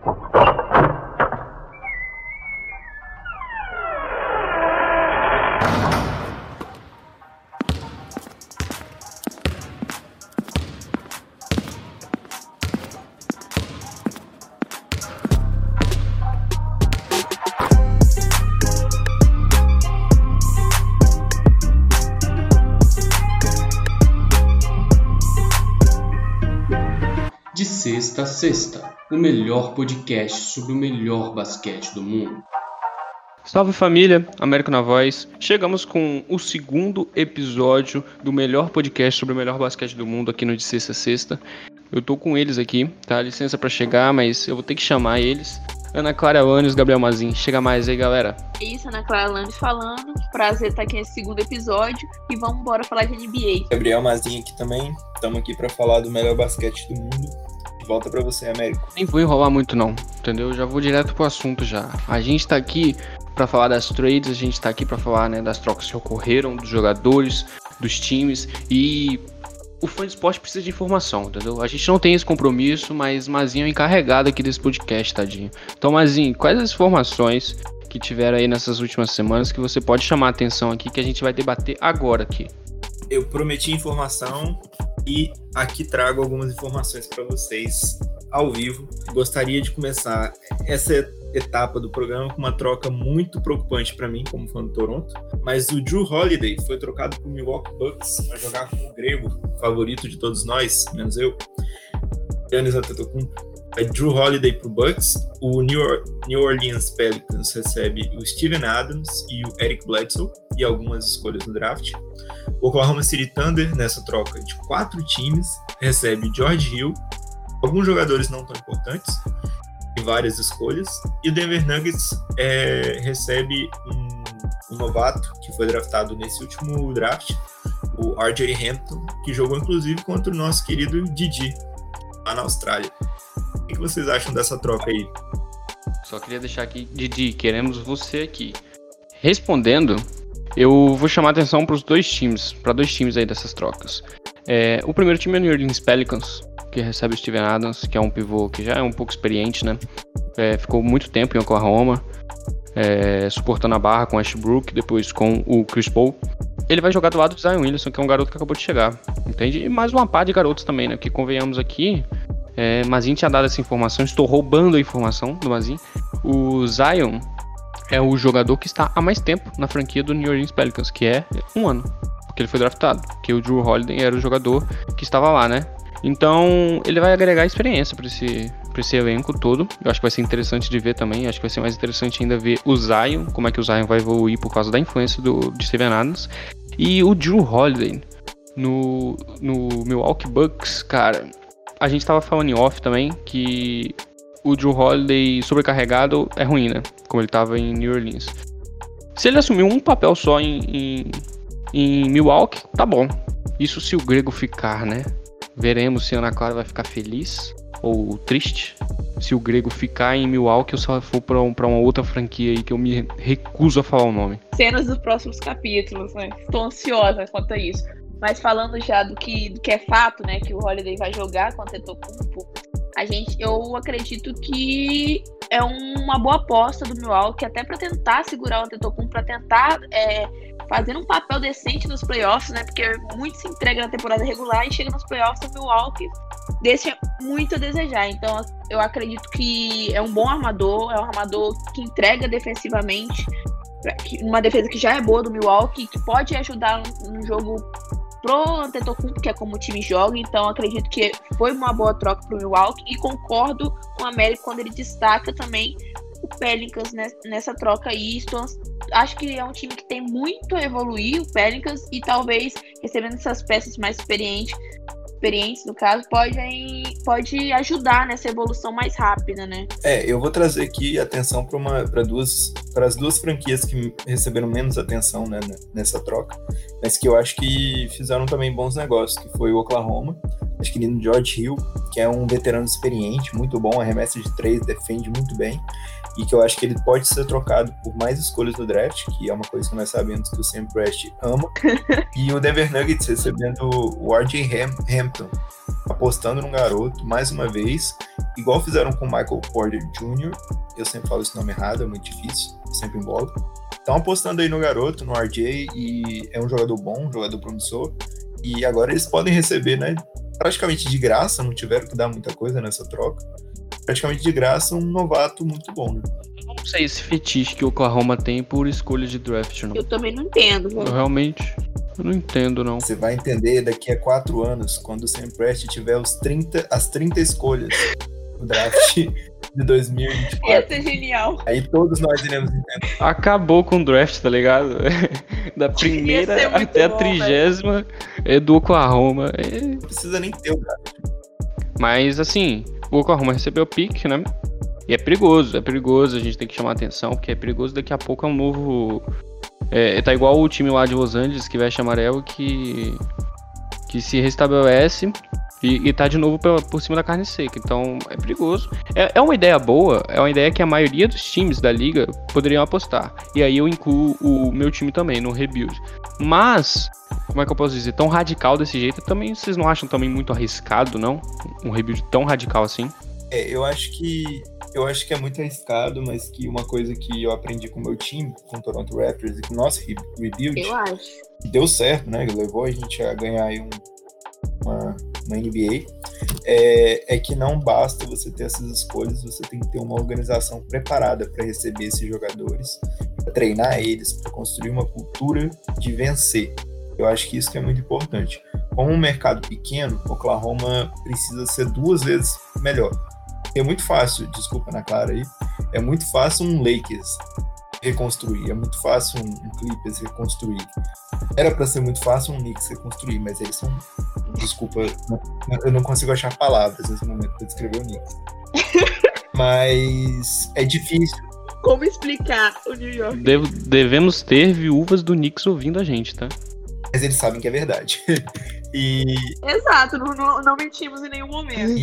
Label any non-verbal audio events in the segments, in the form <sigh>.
Thank. O melhor podcast sobre o melhor basquete do mundo. Salve família, Américo na Voz. Chegamos com o segundo episódio do melhor podcast sobre o melhor basquete do mundo aqui no De Sexta Sexta. Eu tô com eles aqui, tá? Licença para chegar, mas eu vou ter que chamar eles. Ana Clara Alanes, Gabriel Mazin. Chega mais aí, galera. É isso, Ana Clara Alanes falando. Prazer estar aqui nesse segundo episódio e vamos embora falar de NBA. Gabriel Mazin aqui também. Estamos aqui para falar do melhor basquete do mundo volta para você, Américo. Nem vou enrolar muito não, entendeu? Já vou direto pro assunto já. A gente tá aqui para falar das trades, a gente tá aqui para falar, né, das trocas que ocorreram, dos jogadores, dos times e o fã de esporte precisa de informação, entendeu? A gente não tem esse compromisso, mas Mazinho é encarregado aqui desse podcast, tadinho. Então, Mazinho, quais as informações que tiveram aí nessas últimas semanas que você pode chamar a atenção aqui que a gente vai debater agora aqui? Eu prometi informação, e aqui trago algumas informações para vocês ao vivo. Gostaria de começar essa etapa do programa com uma troca muito preocupante para mim, como fã do Toronto. Mas o Drew Holiday foi trocado para o Milwaukee Bucks para jogar com o grego, favorito de todos nós, menos eu, Giannis Antetokounmpo. Drew Holiday para o Bucks, o New, Orleans Pelicans recebe o Steven Adams e o Eric Bledsoe e algumas escolhas no draft. O Oklahoma City Thunder, nessa troca de quatro times, recebe George Hill, alguns jogadores não tão importantes, e várias escolhas. E o Denver Nuggets é, recebe um, um, novato que foi draftado nesse último draft, o RJ Hampton, que jogou inclusive contra o nosso querido Didi, lá na Austrália. O que vocês acham dessa troca aí? Só queria deixar aqui, Didi, queremos você aqui. Respondendo, eu vou chamar atenção para os dois times, para dois times aí dessas trocas. É, o primeiro time é o New Orleans Pelicans, que recebe o Steven Adams, que é um pivô que já é um pouco experiente, né? É, ficou muito tempo em Oklahoma, é, suportando a barra com Ashbrook, depois com o Chris Paul. Ele vai jogar do lado do Zion Williamson, que é um garoto que acabou de chegar, entende? E mais uma par de garotos também, né? Que convenhamos aqui, é, Mazin tinha dado essa informação, estou roubando a informação do Mazin. O Zion é o jogador que está há mais tempo na franquia do New Orleans Pelicans, que é um ano, porque ele foi draftado. Que o Drew Holiday era o jogador que estava lá, né? Então ele vai agregar experiência para esse, esse elenco todo. Eu acho que vai ser interessante de ver também. Acho que vai ser mais interessante ainda ver o Zion, como é que o Zion vai evoluir por causa da influência do, de Steven Adams. E o Drew Holiday no, no Milwaukee Bucks, cara. A gente tava falando em off também que o Drew Holiday sobrecarregado é ruim, né? Como ele estava em New Orleans. Se ele assumiu um papel só em, em, em, Milwaukee, tá bom. Isso se o grego ficar, né? Veremos se a Ana Clara vai ficar feliz ou triste. Se o grego ficar em Milwaukee ou se ela for pra, um, pra uma outra franquia aí que eu me recuso a falar o nome. Cenas dos próximos capítulos, né? Estou ansiosa quanto a isso. Mas falando já do que, do que é fato, né? Que o Holiday vai jogar contra o Tetocumpo a gente, eu acredito que é uma boa aposta do Milwaukee, até para tentar segurar o Antetokounmpo, para tentar é, fazer um papel decente nos playoffs, né? Porque muito se entrega na temporada regular e chega nos playoffs o Milwaukee deixa muito a desejar. Então, eu acredito que é um bom armador, é um armador que entrega defensivamente, uma defesa que já é boa do Milwaukee, que pode ajudar no jogo pro Antetokounmpo, que é como o time joga, então acredito que foi uma boa troca pro Milwaukee e concordo com o Américo quando ele destaca também o Pelicans nessa troca aí. Estou, acho que é um time que tem muito a evoluir, o Pelicans, e talvez recebendo essas peças mais experientes experientes, no caso, podem pode ajudar nessa evolução mais rápida, né? É, eu vou trazer aqui atenção para duas para as duas franquias que receberam menos atenção né, nessa troca, mas que eu acho que fizeram também bons negócios, que foi o Oklahoma, no George Hill, que é um veterano experiente, muito bom, arremessa de três, defende muito bem, e que eu acho que ele pode ser trocado por mais escolhas no draft, que é uma coisa que nós sabemos que o Sam Prest ama. <laughs> e o Denver Nuggets recebendo o RJ Ham Hampton, apostando no garoto, mais uma vez, igual fizeram com o Michael Porter Jr., eu sempre falo esse nome errado, é muito difícil, sempre embolo. Estão apostando aí no garoto, no RJ, e é um jogador bom, um jogador promissor. E agora eles podem receber, né, praticamente de graça, não tiveram que dar muita coisa nessa troca. Praticamente de graça, um novato muito bom, né? Eu não sei esse fetiche que o Oklahoma tem por escolha de draft, não. Eu também não entendo, Eu velho. realmente eu não entendo, não. Você vai entender daqui a quatro anos, quando o Sam Prest tiver os 30, as 30 escolhas no draft <laughs> de 2024. Ia ser genial. Aí todos nós iremos entender. Acabou com o draft, tá ligado? <laughs> Da primeira até a bom, trigésima é do Oklahoma. É Não precisa nem ter o draft. Mas assim, o Oklahoma recebeu o pick, né? E é perigoso, é perigoso, a gente tem que chamar atenção, porque é perigoso daqui a pouco é um novo. É, tá igual o time lá de Los Angeles que veste amarelo que. que se restabelece e, e tá de novo pela- por cima da carne seca. Então é perigoso. É, é uma ideia boa, é uma ideia que a maioria dos times da liga poderiam apostar. E aí eu incluo o meu time também no rebuild. Mas, como é que eu posso dizer? Tão radical desse jeito, também vocês não acham também muito arriscado, não? Um rebuild tão radical assim? É, eu acho que eu acho que é muito arriscado, mas que uma coisa que eu aprendi com o meu time, com o Toronto Raptors e com o nosso re- rebuild, Eu acho. deu certo, né? Levou a gente a ganhar aí um- uma, uma NBA. É, é que não basta você ter essas escolhas, você tem que ter uma organização preparada para receber esses jogadores, para treinar eles, para construir uma cultura de vencer. Eu acho que isso que é muito importante. Como um mercado pequeno, Oklahoma precisa ser duas vezes melhor. É muito fácil, desculpa na Clara aí, é muito fácil um Lakers reconstruir, é muito fácil um, um Clippers reconstruir. Era para ser muito fácil um Knicks reconstruir, mas eles são. Desculpa, não- eu não consigo achar palavras nesse momento para descrever o Knicks. <laughs> mas é difícil. Como explicar o New York? Devo- devemos ter viúvas do Knicks ouvindo a gente, tá? Mas eles sabem que é verdade. <laughs> e, Exato, não, não, não mentimos em nenhum momento.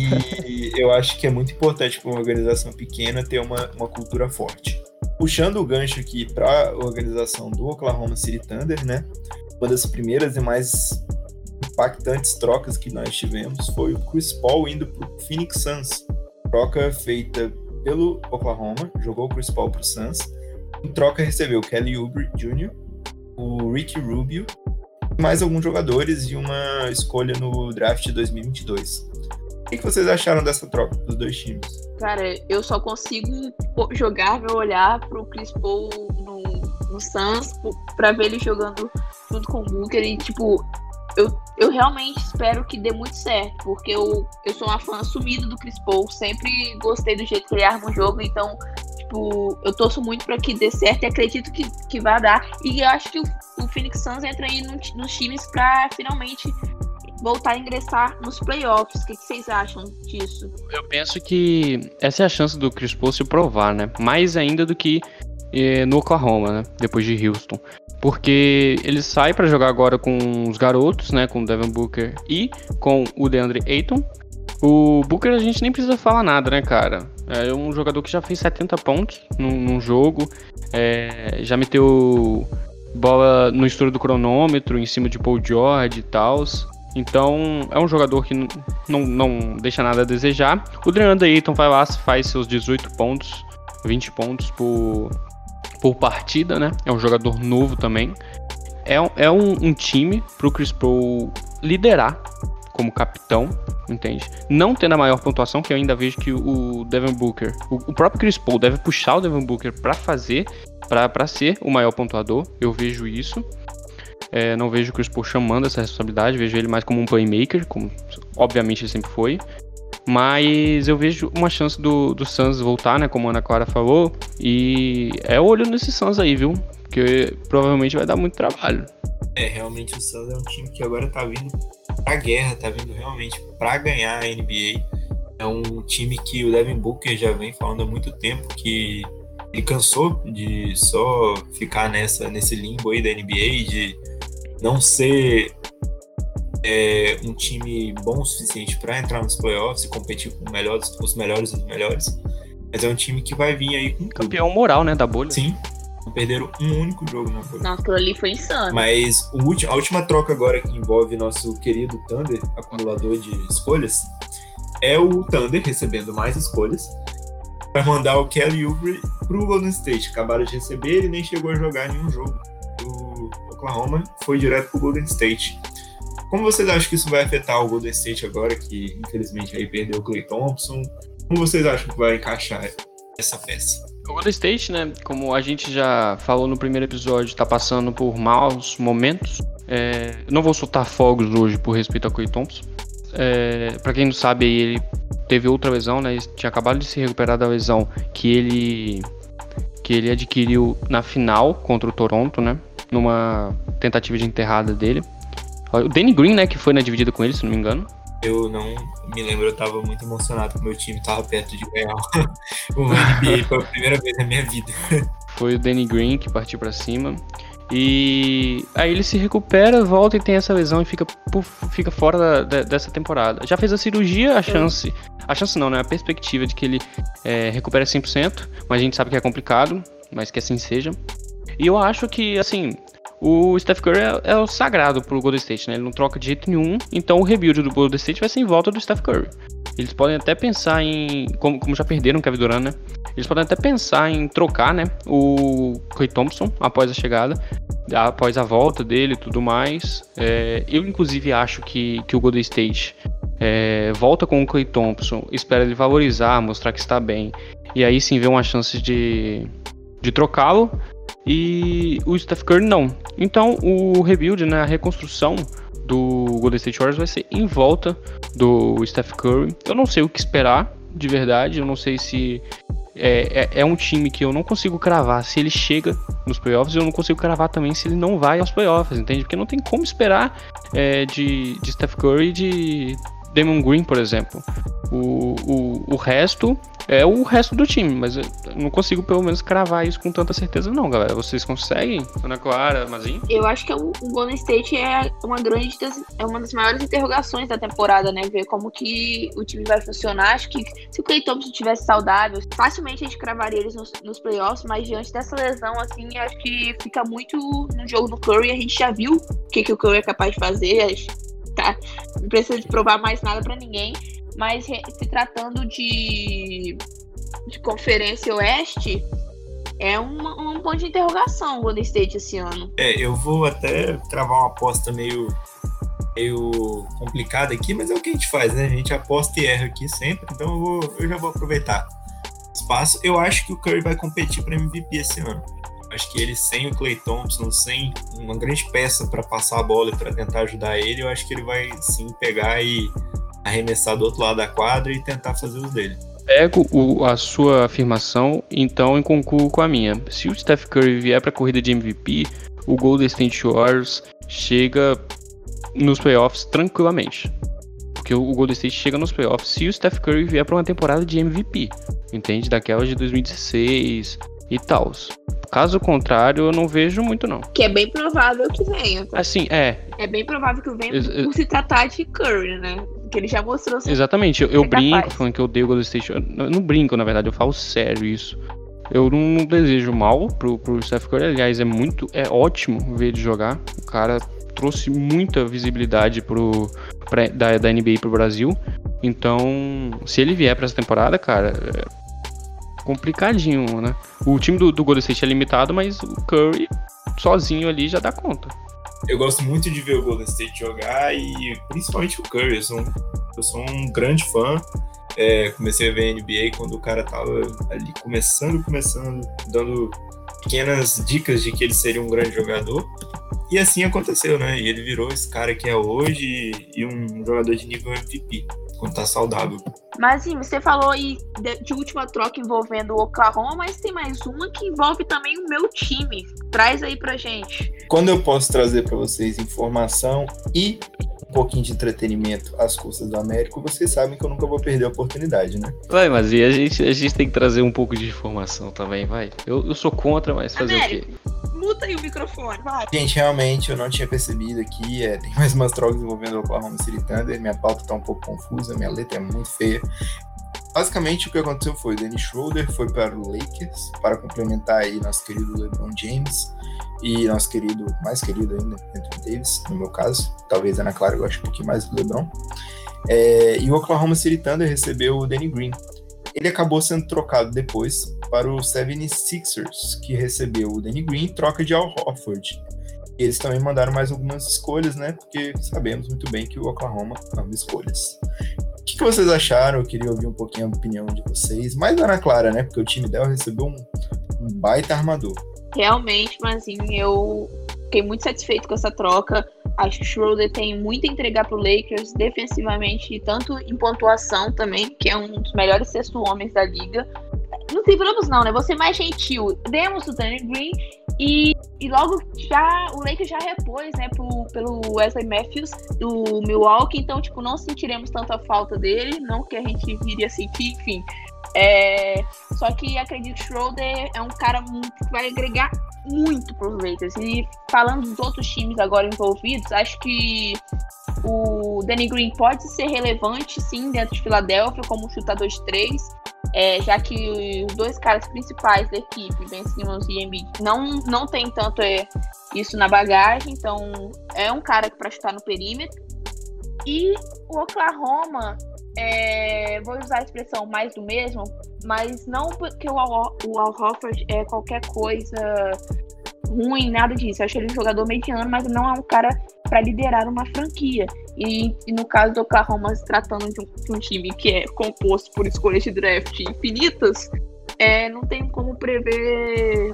e eu acho que é muito importante para uma organização pequena ter uma, uma cultura forte. Puxando o gancho aqui para a organização do Oklahoma City Thunder, né? Uma das primeiras e mais impactantes trocas que nós tivemos foi o Chris Paul indo para o Phoenix Suns. Troca feita pelo Oklahoma, jogou o Chris Paul para o Suns. Em troca recebeu Kelly Oubre Jr., o Ricky Rubio, mais alguns jogadores e uma escolha no draft de 2022. O que vocês acharam dessa troca dos dois times? Cara, eu só consigo jogar meu olhar pro Chris Paul no, no Suns pra ver ele jogando junto com o Booker e, tipo, eu, eu realmente espero que dê muito certo, porque eu, eu sou uma fã assumida do Chris Paul, sempre gostei do jeito que ele arma o jogo, então, tipo, eu torço muito pra que dê certo e acredito que, que vai dar. E eu acho que o, o Phoenix Suns entra aí no nos times pra finalmente voltar a ingressar nos playoffs. O que, vocês acham disso? Eu penso que essa é a chance do Chris Paul se provar, né? Mais ainda do que eh, no Oklahoma, né? Depois de Houston. Porque ele sai pra jogar agora com os garotos, né? Com o Devin Booker e com o DeAndre Ayton. O Booker a gente nem precisa falar nada, né, cara? É um jogador que já fez 70 pontos num, num jogo. é, já meteu bola no estouro do cronômetro em cima de Paul George e tal. Então é um jogador que não, não deixa nada a desejar. O DeAndre Ayton vai lá, faz seus 18 pontos, 20 pontos por, por partida, né? É um jogador novo também. É, um- é um, um time pro Chris Paul liderar como capitão, entende? Não tendo a maior pontuação, que eu ainda vejo que o Devin Booker, o, o próprio Chris Paul deve puxar o Devin Booker pra fazer, pra ser o maior pontuador. Eu vejo isso. É, não vejo o Chris Paul chamando essa responsabilidade, vejo ele mais como um playmaker, como obviamente ele sempre foi. Mas eu vejo uma chance do, do Suns voltar, né? Como a Ana Clara falou. E é olho nesse Suns aí, viu? Porque provavelmente vai dar muito trabalho. É, realmente o Suns é um time que agora tá vindo pra guerra, tá vindo realmente pra ganhar a NBA. É um time que o Devin Booker já vem falando há muito tempo que ele cansou de só ficar nessa, nesse limbo aí da NBA, de não ser é, um time bom o suficiente para entrar nos playoffs e competir com melhores, os melhores dos melhores. Mas é um time que vai vir aí com tudo. Campeão moral, né? Da bolha. Sim. Não perderam um único jogo na Não, aquilo ali foi insano. Mas o último, a última troca agora que envolve nosso querido Thunder, acumulador de escolhas, é o Thunder recebendo mais escolhas para mandar o Kelly Oubre pro Golden State. Acabaram de receber, ele nem chegou a jogar nenhum jogo. Oklahoma foi direto pro Golden State. Como vocês acham que isso vai afetar o Golden State agora, que infelizmente aí perdeu o Clay Thompson? Como vocês acham que vai encaixar essa peça? O Golden State, né, como a gente já falou no primeiro episódio, está passando por maus momentos. É, não vou soltar fogos hoje por respeito a Clay Thompson. É, para quem não sabe, ele teve outra lesão, né? Ele tinha acabado de se recuperar da lesão que ele que ele adquiriu na final contra o Toronto, né? Numa tentativa de enterrada dele. O Danny Green, né, que foi na dividida com ele, se não me engano. Eu não me lembro, eu tava muito emocionado que meu time tava perto de ganhar <laughs> o NBA pela primeira vez na minha vida. <laughs> Foi o Danny Green que partiu para cima. E aí ele se recupera, volta e tem essa lesão e fica, fica fora da, da, dessa temporada. Já fez a cirurgia, a chance. A chance não, né? A perspectiva de que ele é, recupere 100%, mas a gente sabe que é complicado, mas que assim seja. E eu acho que, assim, o Steph Curry é, é, o sagrado pro Golden State, né? Ele não troca de jeito nenhum, então o rebuild do Golden State vai ser em volta do Steph Curry. Eles podem até pensar em. Como, como já perderam o Kevin Durant, né? Eles podem até pensar em trocar, né? O Clay Thompson após a chegada, após a volta dele e tudo mais. É, eu, inclusive, acho que, que o Golden State é, volta com o Clay Thompson, espera ele valorizar, mostrar que está bem. E aí sim vê uma chance de, de trocá-lo. E o Steph Curry não. Então o rebuild, né, a reconstrução do Golden State Warriors vai ser em volta do Steph Curry. Eu não sei o que esperar, de verdade. Eu não sei se é, é, é, um time que eu não consigo cravar se ele chega nos playoffs eu não consigo cravar também se ele não vai aos playoffs, entende? Porque não tem como esperar é, de, de Steph Curry de Damon Green, por exemplo. O, o, o resto é o resto do time, mas eu não consigo pelo menos cravar isso com tanta certeza não, galera. Vocês conseguem? Ana Clara, Mazinho? Eu acho que o, Golden State é uma grande das, é uma das maiores interrogações da temporada, né? Ver como que o time vai funcionar. Acho que se o Clay Thompson tivesse saudável, facilmente a gente cravaria eles nos, nos playoffs, mas diante dessa lesão, assim, acho que fica muito no jogo do Curry. A gente já viu o que, que o Curry é capaz de fazer. Tá? Não precisa provar mais nada para ninguém. Mas se tratando de, de Conferência Oeste, é um, um ponto de interrogação o Golden State esse ano. É, eu vou até travar uma aposta meio, meio complicada aqui, mas é o que a gente faz, né? A gente aposta e erra aqui sempre, então eu, vou, eu já vou aproveitar espaço. Eu acho que o Curry vai competir para MVP esse ano. Acho que ele sem o Clay Thompson, sem uma grande peça para passar a bola e para tentar ajudar ele, eu acho que ele vai sim pegar e arremessar do outro lado da quadra e tentar fazer os dele. Pego o, a sua afirmação, então em concluo com a minha. Se o Steph Curry vier para a corrida de MVP, o Golden State Warriors chega nos playoffs tranquilamente. Porque o Golden State chega nos playoffs se o Steph Curry vier para uma temporada de MVP, entende? Daquelas de 2016 e tal. Caso contrário, eu não vejo muito, não. Que é bem provável que venha. Assim, é. É bem provável que venha por se tratar de Curry, né? Que ele já mostrou Exatamente, eu, eu brinco capaz. falando que eu odeio o Golden State. Eu não brinco, na verdade, eu falo sério isso. Eu não, não desejo mal pro, pro Steph Curry, aliás, é muito. É ótimo ver ele jogar. O cara trouxe muita visibilidade pro, pra, da, da NBA pro Brasil. Então, se ele vier para essa temporada, cara, é complicadinho, né? O time do, do Golden State é limitado, mas o Curry sozinho ali já dá conta. Eu gosto muito de ver o Golden State jogar e principalmente o Curry. Eu sou um, eu sou um grande fã. É, comecei a ver NBA quando o cara tava ali começando, começando, dando pequenas dicas de que ele seria um grande jogador. E assim aconteceu, né? E ele virou esse cara que é hoje e um jogador de nível MVP quando tá saudável. Mas sim, você falou aí de, de, última troca envolvendo o Oklahoma, mas tem mais uma que envolve também o meu time. Traz aí pra gente. Quando eu posso trazer para vocês informação e um pouquinho de entretenimento às custas do Américo, vocês sabem que eu nunca vou perder a oportunidade, né? Vai, mas e a gente, a gente tem que trazer um pouco de informação também, vai. Eu, eu sou contra, mas fazer Américo. o quê? Muta aí o microfone, vai. Gente, realmente eu não tinha percebido aqui. É, tem mais umas trocas envolvendo o Oklahoma City Thunder. Minha pauta tá um pouco confusa, minha letra é muito feia. basicamente o que aconteceu foi: Dennis Schroeder foi para o Lakers para complementar aí nosso querido LeBron James e nosso querido, mais querido ainda, Anthony Davis, no meu caso. Talvez Ana Clara goste um pouquinho mais do LeBron. É, e o Oklahoma City Thunder recebeu o Danny Green. Ele acabou sendo trocado depois para o 76ers, que recebeu o Danny Green em troca de Al Horford. Eles também mandaram mais algumas escolhas, né? Porque sabemos muito bem que o Oklahoma ama escolhas. O que, que vocês acharam? Eu queria ouvir um pouquinho a opinião de vocês. Mais Ana Clara, né? Porque o time dela recebeu um, um baita armador. Realmente, mas assim, eu fiquei muito satisfeito com essa troca. Acho que o Schroeder tem muito a entregar pro Lakers defensivamente, tanto em pontuação também, que é um dos melhores sexto homens da liga. Não livramos não, né? Você mais gentil. Demos o Danny Green e, e logo já o Lakers já repôs, né, pro, pelo Wesley Matthews do Milwaukee, então tipo não sentiremos tanta falta dele, não que a gente viria sentir, enfim. É, só que acredito que Schroeder é um cara que vai agregar muito para os Lakers. E falando dos outros times agora envolvidos, acho que o Danny Green pode ser relevante, sim, dentro de Filadélfia, como chutador de três, é, já que os dois caras principais da equipe, Ben Simmons e Embiid, não, não tem tanto é, isso na bagagem, então é um cara para chutar no perímetro. E o Oklahoma é, vou usar a expressão mais do mesmo, mas não porque o Al, o Al Hofford é qualquer coisa ruim, nada disso. Eu acho ele um jogador mediano, mas não é um cara para liderar uma franquia. E, e, no caso do Oklahoma, se tratando de um, de um, time que é composto por escolhas de draft infinitas, é, não tem como prever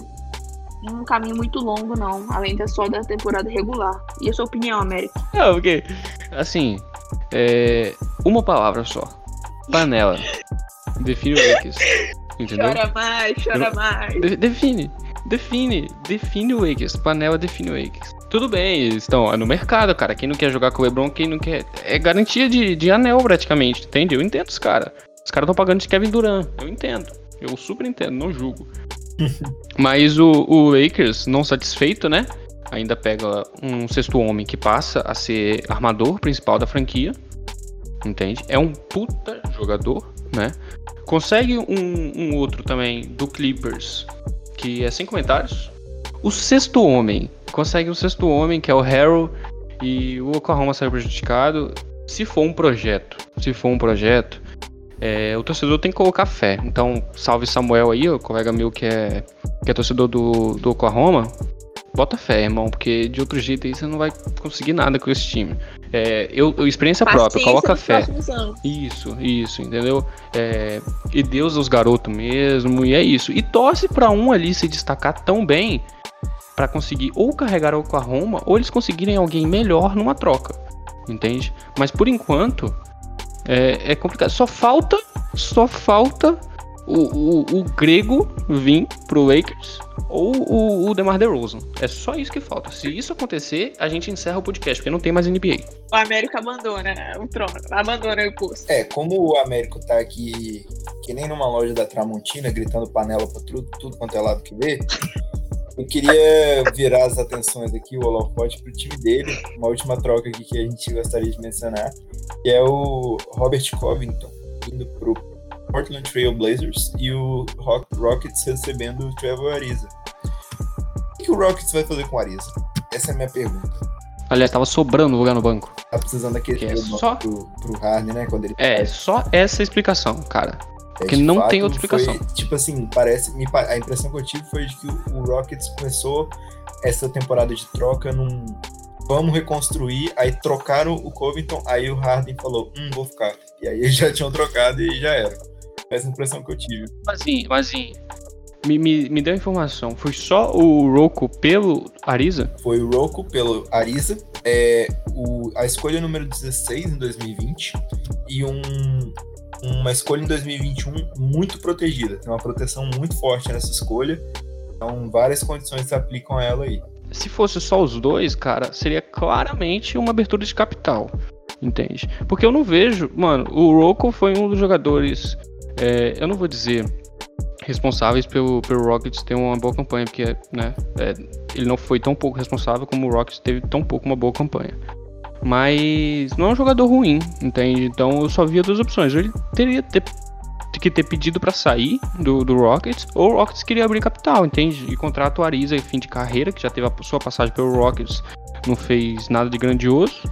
um caminho muito longo, não, além da só da temporada regular. E a sua opinião, América? Não, porque, assim, é, uma palavra só. Panela. <laughs> Define o Lakers. Entendeu? Chora mais, chora mais. De, define. Define. Define o Lakers. Panela define o Lakers. Tudo bem, eles estão no mercado, cara. Quem não quer jogar com o LeBron, quem não quer. É garantia de, de anel, praticamente. Entende? Eu entendo os caras. Os caras estão pagando de Kevin Durant. Eu entendo. Eu super entendo, não julgo. Mas o, o Lakers, não satisfeito, né? Ainda pega um sexto homem que passa a ser armador principal da franquia entende? É um puta jogador, né? Consegue um, um outro também do Clippers, que é sem comentários. O sexto homem, consegue o sexto homem, que é o Harrow, e o Oklahoma saiu prejudicado. Se for um projeto, se for um projeto, é, o torcedor tem que colocar fé. Então, salve Samuel aí, o colega meu que é, que é torcedor do, do Oklahoma. Bota fé, irmão, porque de outro jeito aí você não vai conseguir nada com esse time. É, eu, eu, experiência Paciência própria, coloca fé. Isso, isso, entendeu? É, e Deus os garotos mesmo, e é isso. E torce para um ali se destacar tão bem para conseguir ou carregar o Oklahoma ou eles conseguirem alguém melhor numa troca, entende? Mas por enquanto é, é complicado. Só falta, só falta o, o, o grego vir pro Lakers ou o, o DeMar DeRozan. É só isso que falta. Se isso acontecer, a gente encerra o podcast, porque não tem mais NBA. O América abandona o trono, abandona o posto. É, como o Américo tá aqui que nem numa loja da Tramontina, gritando panela pra tudo, tudo quanto é lado que vê, eu queria virar as atenções aqui, o holofote, pro time dele, uma última troca aqui que a gente gostaria de mencionar, que é o Robert Covington, indo pro Portland Trail Blazers e o Rockets recebendo o Trevor Ariza. O que o Rockets vai fazer com o Ariza? Essa é a minha pergunta. Aliás, tava sobrando lugar no banco. Tá precisando daquele é só... pro, pro Harden, né? Quando ele é, só essa explicação, cara. É, Porque não fato, tem outra explicação. Foi, tipo assim, parece. a impressão que eu tive foi de que o, o Rockets começou essa temporada de troca num. Vamos reconstruir, aí trocaram o Covington, aí o Harden falou, hum, vou ficar. E aí eles já tinham trocado e já era. Essa impressão que eu tive. Mas sim, mas sim. Me, me, me deu informação. Foi só o Roku pelo Ariza? Foi o Roku pelo Ariza. É, o, a escolha número 16 em 2020 e um, uma escolha em 2021 muito protegida. Tem uma proteção muito forte nessa escolha. Então, várias condições se aplicam a ela aí. Se fosse só os dois, cara, seria claramente uma abertura de capital. Entende? Porque eu não vejo. Mano, o Roku foi um dos jogadores é, eu não vou dizer responsáveis pelo, pelo Rockets ter uma boa campanha, porque né, é, ele não foi tão pouco responsável como o Rockets teve tão pouco uma boa campanha. Mas não é um jogador ruim, entende? Então eu só via duas opções. Ele teria ter, que ter pedido para sair do, do Rockets, ou o Rockets queria abrir capital, entende? E contrato o Ariza em fim de carreira, que já teve a sua passagem pelo Rockets, não fez nada de grandioso.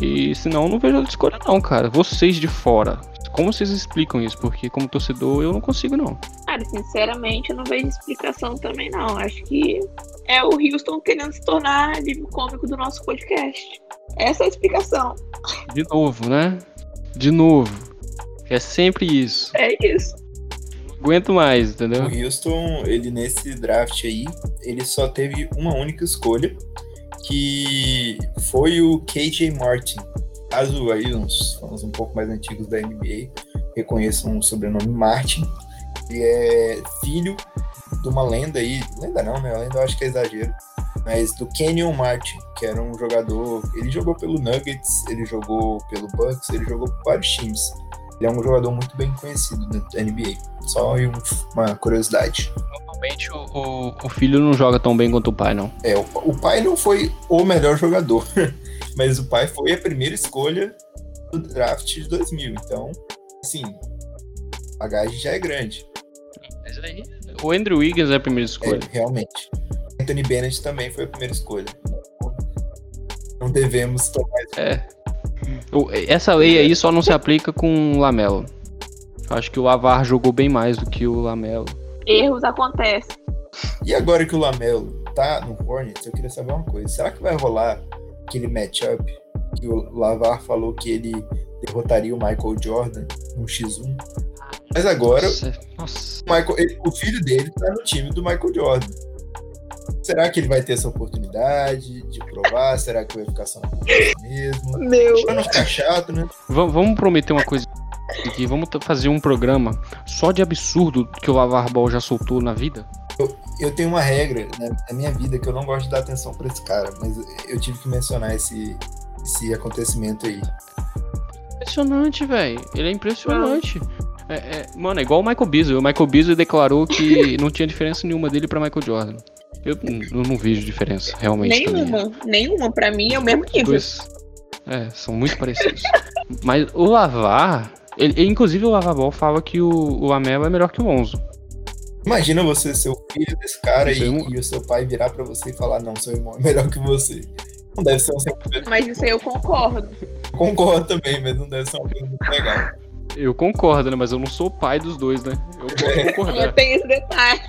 E senão não vejo outra escolha não, cara. Vocês de fora, como vocês explicam isso? Porque como torcedor eu não consigo não. Cara, sinceramente eu não vejo explicação também não. Acho que é o Houston querendo se tornar livro cômico do nosso podcast. Essa é a explicação. De novo, né? De novo. É sempre isso. É isso. Não aguento mais, entendeu? O Houston, ele nesse draft aí, ele só teve uma única escolha, que foi o KJ Martin. Caso aí uns fãs um pouco mais antigos da NBA reconheçam o sobrenome Martin, ele é filho de uma lenda aí, lenda não, né? Lenda eu acho que é exagero, mas do Kenyon Martin, que era um jogador, ele jogou pelo Nuggets, ele jogou pelo Bucks, ele jogou por vários times. Ele é um jogador muito bem conhecido da NBA. Só uma curiosidade. Normalmente o, o, o, filho não joga tão bem quanto o pai, não. É, o, o pai não foi o melhor jogador, <laughs> mas o pai foi a primeira escolha do draft de 2000. Então, assim, a bagagem já é grande. Mas aí, o Andrew Wiggins é a primeira escolha. É, realmente. Anthony Bennett também foi a primeira escolha. Não devemos tomar isso. É. Essa lei aí só não se aplica com o Lamelo. Acho que o Avar jogou bem mais do que o Lamelo. Erros acontecem. E agora que o Lamelo tá no Hornets, eu queria saber uma coisa. Será que vai rolar aquele matchup que o Lavar falou que ele derrotaria o Michael Jordan no X1? Mas agora, nossa, nossa. O, Michael, ele, o filho dele tá no time do Michael Jordan. Será que ele vai ter essa oportunidade de provar? Será que vai ficar só mesmo? Meu. Pra não ficar chato, né? V vamos prometer uma coisa aqui. Vamos fazer um programa só de absurdo que o Lavar Ball já soltou na vida? Eu, eu tenho uma regra né, na minha vida que eu não gosto de dar atenção pra esse cara, mas eu tive que mencionar esse, esse acontecimento aí. Impressionante, velho. Ele é impressionante. É, é, mano, é igual o Michael Beasley. O Michael Beasley declarou que não tinha diferença nenhuma dele pra Michael Jordan. Eu, eu não vejo diferença, realmente. Nenhuma, também. nenhuma. Pra mim é o mesmo nível. Dois, é, são muito parecidos. <laughs> Mas o Lavar, ele, inclusive o Lavabol fala que o, o Amel é melhor que o Onzo. Imagina você ser o filho desse cara e, e, o seu pai virar pra você e falar, não, seu irmão é melhor que você. Não deve ser um sentimento. Mas isso aí eu concordo. Concordo também, mas não deve ser uma coisa muito legal. Eu concordo, né? Mas eu não sou o pai dos dois, né? Eu posso <laughs> é. concordar. Tem esse detalhe.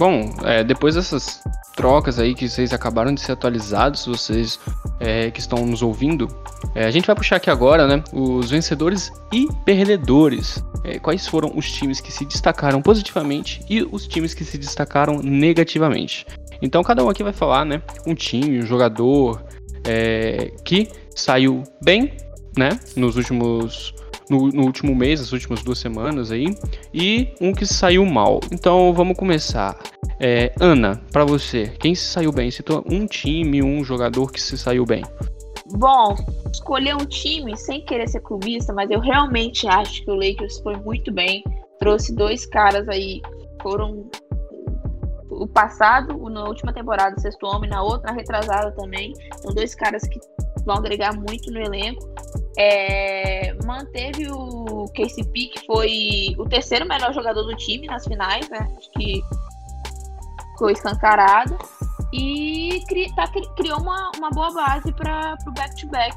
Bom, é, depois dessas trocas aí que vocês acabaram de ser atualizados, vocês é, que estão nos ouvindo, é, a gente vai puxar aqui agora, né, os vencedores e perdedores. É, quais foram os times que se destacaram positivamente e os times que se destacaram negativamente. Então cada um aqui vai falar, né, um time, um jogador é, que saiu bem, né, nos últimos no, no, último mês, nas últimas duas semanas aí, e um que saiu mal. Então vamos começar. É, Ana, para você, quem se saiu bem? Citou um time, um jogador que se saiu bem. Bom, escolher um time sem querer ser clubista, mas eu realmente acho que o Lakers foi muito bem. Trouxe dois caras aí, foram o passado, na última temporada, sexto homem, na outra, na retrasada também. São dois caras que vão agregar muito no elenco. É, manteve o KCP, que foi o terceiro melhor jogador do time nas finais, né? Acho que ficou escancarado. E cri, tá, criou uma, uma boa base para o back-to-back.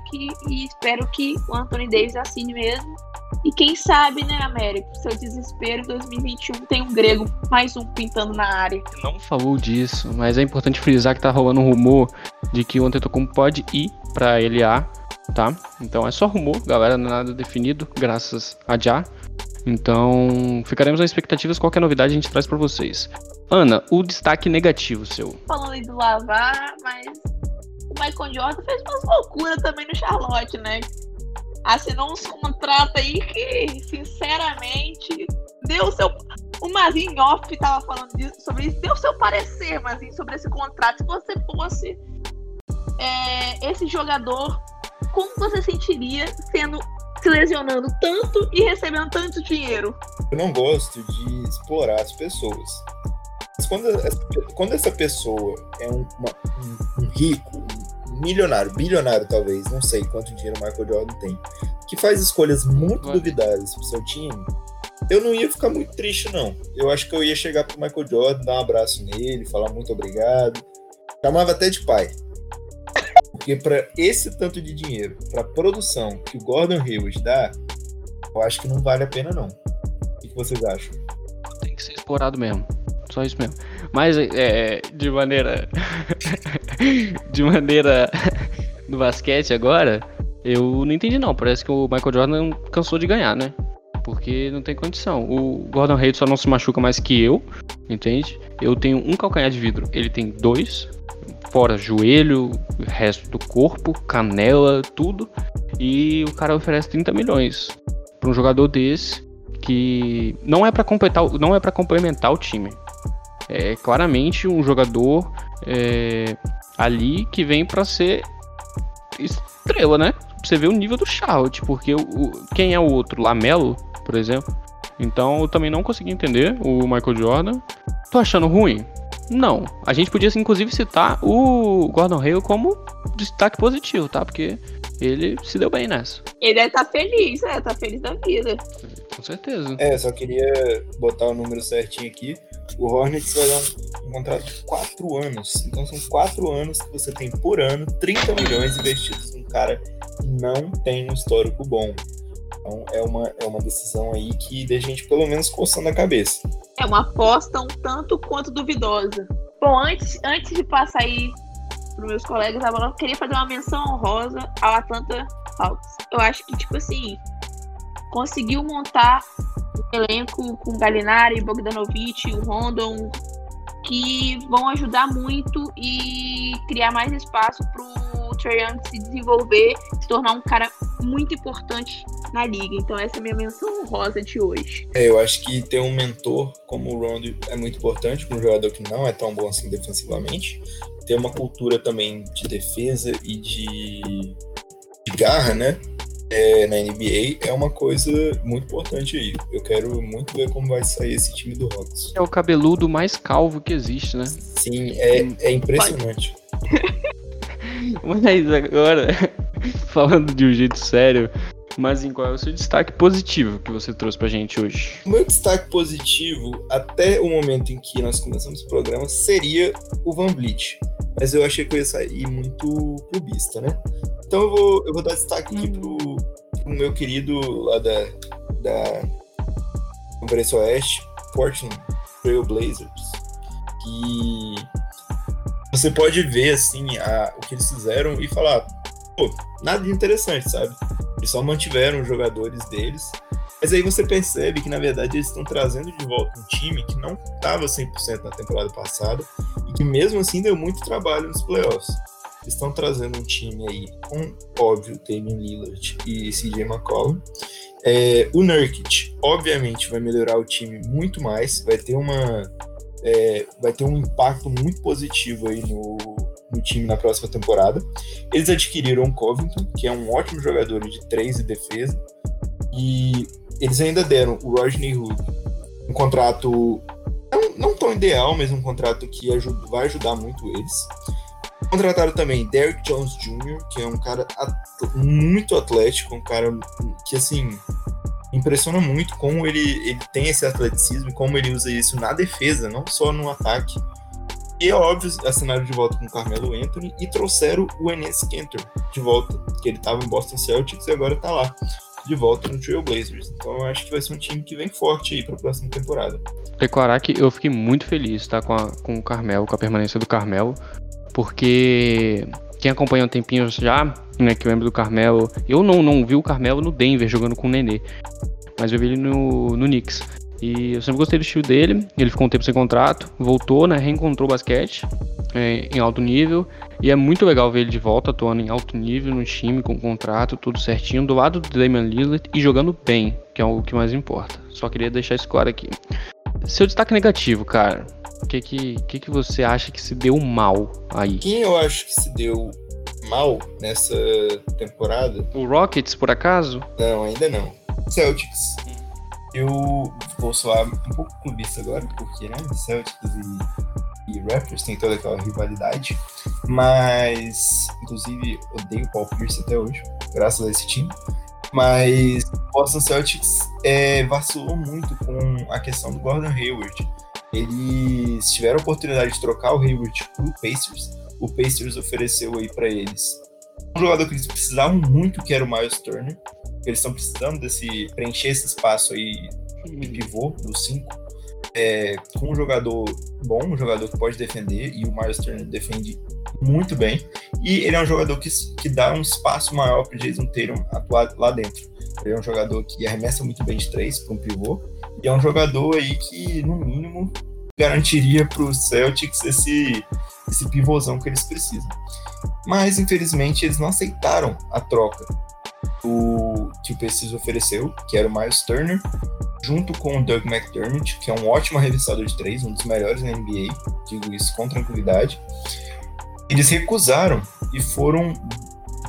E espero que o Anthony Davis assine mesmo. E quem sabe, né, Américo? Seu desespero 2021 tem um grego, mais um pintando na área. Não falou disso, mas é importante frisar que tá rolando um rumor de que o Antetokounmpo pode ir para LA tá? Então é só rumor, galera, é nada definido, graças a Já. Então, ficaremos às expectativas, qualquer novidade a gente traz para vocês. Ana, o destaque negativo seu. Falando aí do lavar, mas o Michael Jordan fez umas loucuras também no Charlotte, né? Assinou uns contratos aí que, sinceramente, deu seu. O Mazinho off tava falando disso, sobre isso, deu seu parecer, Mazinho, sobre esse contrato. Se você fosse é, esse jogador como você sentiria sendo se lesionando tanto e recebendo tanto dinheiro? Eu não gosto de explorar as pessoas. Mas quando essa, quando essa pessoa é um, uma, um, um rico, um milionário, bilionário talvez, não sei quanto dinheiro o Michael Jordan tem, que faz escolhas muito Vale. duvidáveis pro seu time, eu não ia ficar muito triste, não. Eu acho que eu ia chegar pro Michael Jordan, dar um abraço nele, falar muito obrigado. Chamava até de pai. Porque para esse tanto de dinheiro, pra produção que o Gordon Hayward dá, eu acho que não vale a pena, não. O que vocês acham? Tem que ser explorado mesmo. Só isso mesmo. Mas é, de maneira. <laughs> de maneira. <laughs> no basquete agora, eu não entendi não. Parece que o Michael Jordan cansou de ganhar, né? Porque não tem condição. O Gordon Hayward só não se machuca mais que eu, entende? Eu tenho um calcanhar de vidro, ele tem dois. Fora joelho, resto do corpo, canela, tudo. E o cara oferece 30 milhões para um jogador desse que não é para completar, não é para complementar o time. É claramente um jogador é, ali que vem para ser estrela, né? Você ver o nível do Charlotte, porque o, o- quem é o outro? Lamelo, por exemplo. Então eu também não consegui entender o Michael Jordan. Tô achando ruim? Não. A gente podia inclusive citar o Gordon Hayward como destaque positivo, tá? Porque ele se deu bem nessa. Ele deve estar feliz, é, tá feliz da vida. Com certeza. É, só queria botar o número certinho aqui. O Hornets vai dar um, um contrato de 4 anos. Então são 4 anos que você tem por ano 30 milhões investidos num cara que não tem um histórico bom. Então é uma, é uma decisão aí que deixa a gente pelo menos coçando a cabeça. É uma aposta um tanto quanto duvidosa. Bom, antes, antes de passar aí pros meus colegas eu queria fazer uma menção honrosa ao Atlanta Hawks. Eu acho que, tipo assim, conseguiu montar um elenco com Galinari, Bogdanovic, o Rondon, que vão ajudar muito e criar mais espaço pro Trae Young se desenvolver, se tornar um cara muito importante na liga. Então essa é a minha menção honrosa de hoje. É, eu acho que ter um mentor como o Rondo é muito importante para um jogador que não é tão bom assim defensivamente. Ter uma cultura também de defesa e de, de garra, né? É, na NBA é uma coisa muito importante aí. Eu quero muito ver como vai sair esse time do Hawks. É o cabeludo mais calvo que existe, né? Sim, é, é impressionante. <laughs> <laughs> Mas agora, <laughs> falando de um jeito sério, mas em qual é o seu destaque positivo que você trouxe pra gente hoje? O meu destaque positivo, até o momento em que nós começamos o programa, seria o Van Vliet. Mas eu achei que eu ia sair muito clubista, né? Então eu vou, eu vou dar destaque aqui pro, pro meu querido lá da, da Conferência Oeste, Portland Trail Blazers, que você pode ver assim a, o que eles fizeram e falar, pô, nada de interessante, sabe? Eles só mantiveram os jogadores deles mas aí você percebe que, na verdade, eles estão trazendo de volta um time que não estava 100% na temporada passada e que, mesmo assim, deu muito trabalho nos playoffs. Estão trazendo um time aí com, óbvio, Damian Lillard e CJ McCollum. É, o Nurkic, obviamente, vai melhorar o time muito mais, vai ter uma... é, vai ter um impacto muito positivo aí no, no time na próxima temporada. Eles adquiriram Covington, que é um ótimo jogador de três e defesa, e eles ainda deram o Rodney Hood um contrato não, não tão ideal, mas um contrato que ajuda, vai ajudar muito eles. Contrataram também Derrick Jones Jr., que é um cara at- muito atlético, um cara que assim impressiona muito como ele, ele tem esse atleticismo e como ele usa isso na defesa, não só no ataque. E é óbvio, assinaram de volta com o Carmelo Anthony e trouxeram o Enes Kanter de volta, que ele estava em Boston Celtics e agora está lá de volta no Trail Blazers. Então eu acho que vai ser um time que vem forte aí para a próxima temporada. Declarar que eu fiquei muito feliz, tá? Com, a- com o Carmelo, com a permanência do Carmelo, porque quem acompanha um tempinho já, né, que lembra do Carmelo, eu não, não vi o Carmelo no Denver jogando com o Nenê, mas eu vi ele no, no Knicks. E eu sempre gostei do estilo dele, ele ficou um tempo sem contrato, voltou, né, reencontrou o basquete é, em alto nível, e é muito legal ver ele de volta atuando em alto nível no time, com contrato, tudo certinho, do lado do Damian Lillard e jogando bem, que é o que mais importa. Só queria deixar isso claro aqui. Seu destaque negativo, cara. O que que, que que você acha que se deu mal aí? Quem eu acho que se deu mal nessa temporada? O Rockets, por acaso? Não, ainda não. Celtics. Eu vou soar um pouco clubista agora, porque, né? Celtics e e Raptors, tem toda aquela rivalidade, mas inclusive odeio o Paul Pierce até hoje, graças a esse time. Mas o Boston Celtics é, vacilou muito com a questão do Gordon Hayward. Eles tiveram a oportunidade de trocar o Hayward pro Pacers. O Pacers ofereceu aí para eles um jogador que eles precisavam muito, que era o Miles Turner. Eles estão precisando desse preencher esse espaço aí de pivô do 5 é, com um jogador bom, um jogador que pode defender, e o Miles Turner defende muito bem. E ele é um jogador que, que dá um espaço maior para o Jason Tatum atuar lá dentro. Ele é um jogador que arremessa muito bem de três para um pivô, e é um jogador aí que, no mínimo, garantiria para os Celtics esse, esse pivôzão que eles precisam. Mas, infelizmente, eles não aceitaram a troca do que o Pacers ofereceu, que era o Miles Turner, junto com o Doug McDermott, que é um ótimo arremessador de três, um dos melhores na NBA, digo isso com tranquilidade. Eles recusaram e foram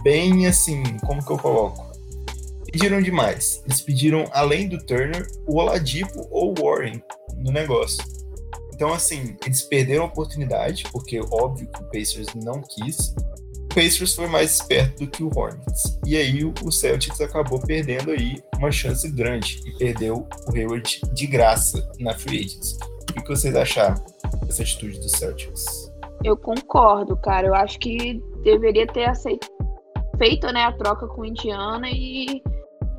bem assim, como que eu coloco? Pediram demais. Eles pediram, além do Turner, o Oladipo ou o Warren no negócio. Então, assim, eles perderam a oportunidade, porque óbvio que o Pacers não quis. Pacers foi mais esperto do que o Hornets. E aí o Celtics acabou perdendo aí uma chance grande e perdeu o Hayward de graça na free agency. O que vocês acharam dessa atitude do Celtics? Eu concordo, cara. Eu acho que deveria ter aceito, feito né, a troca com o Indiana e,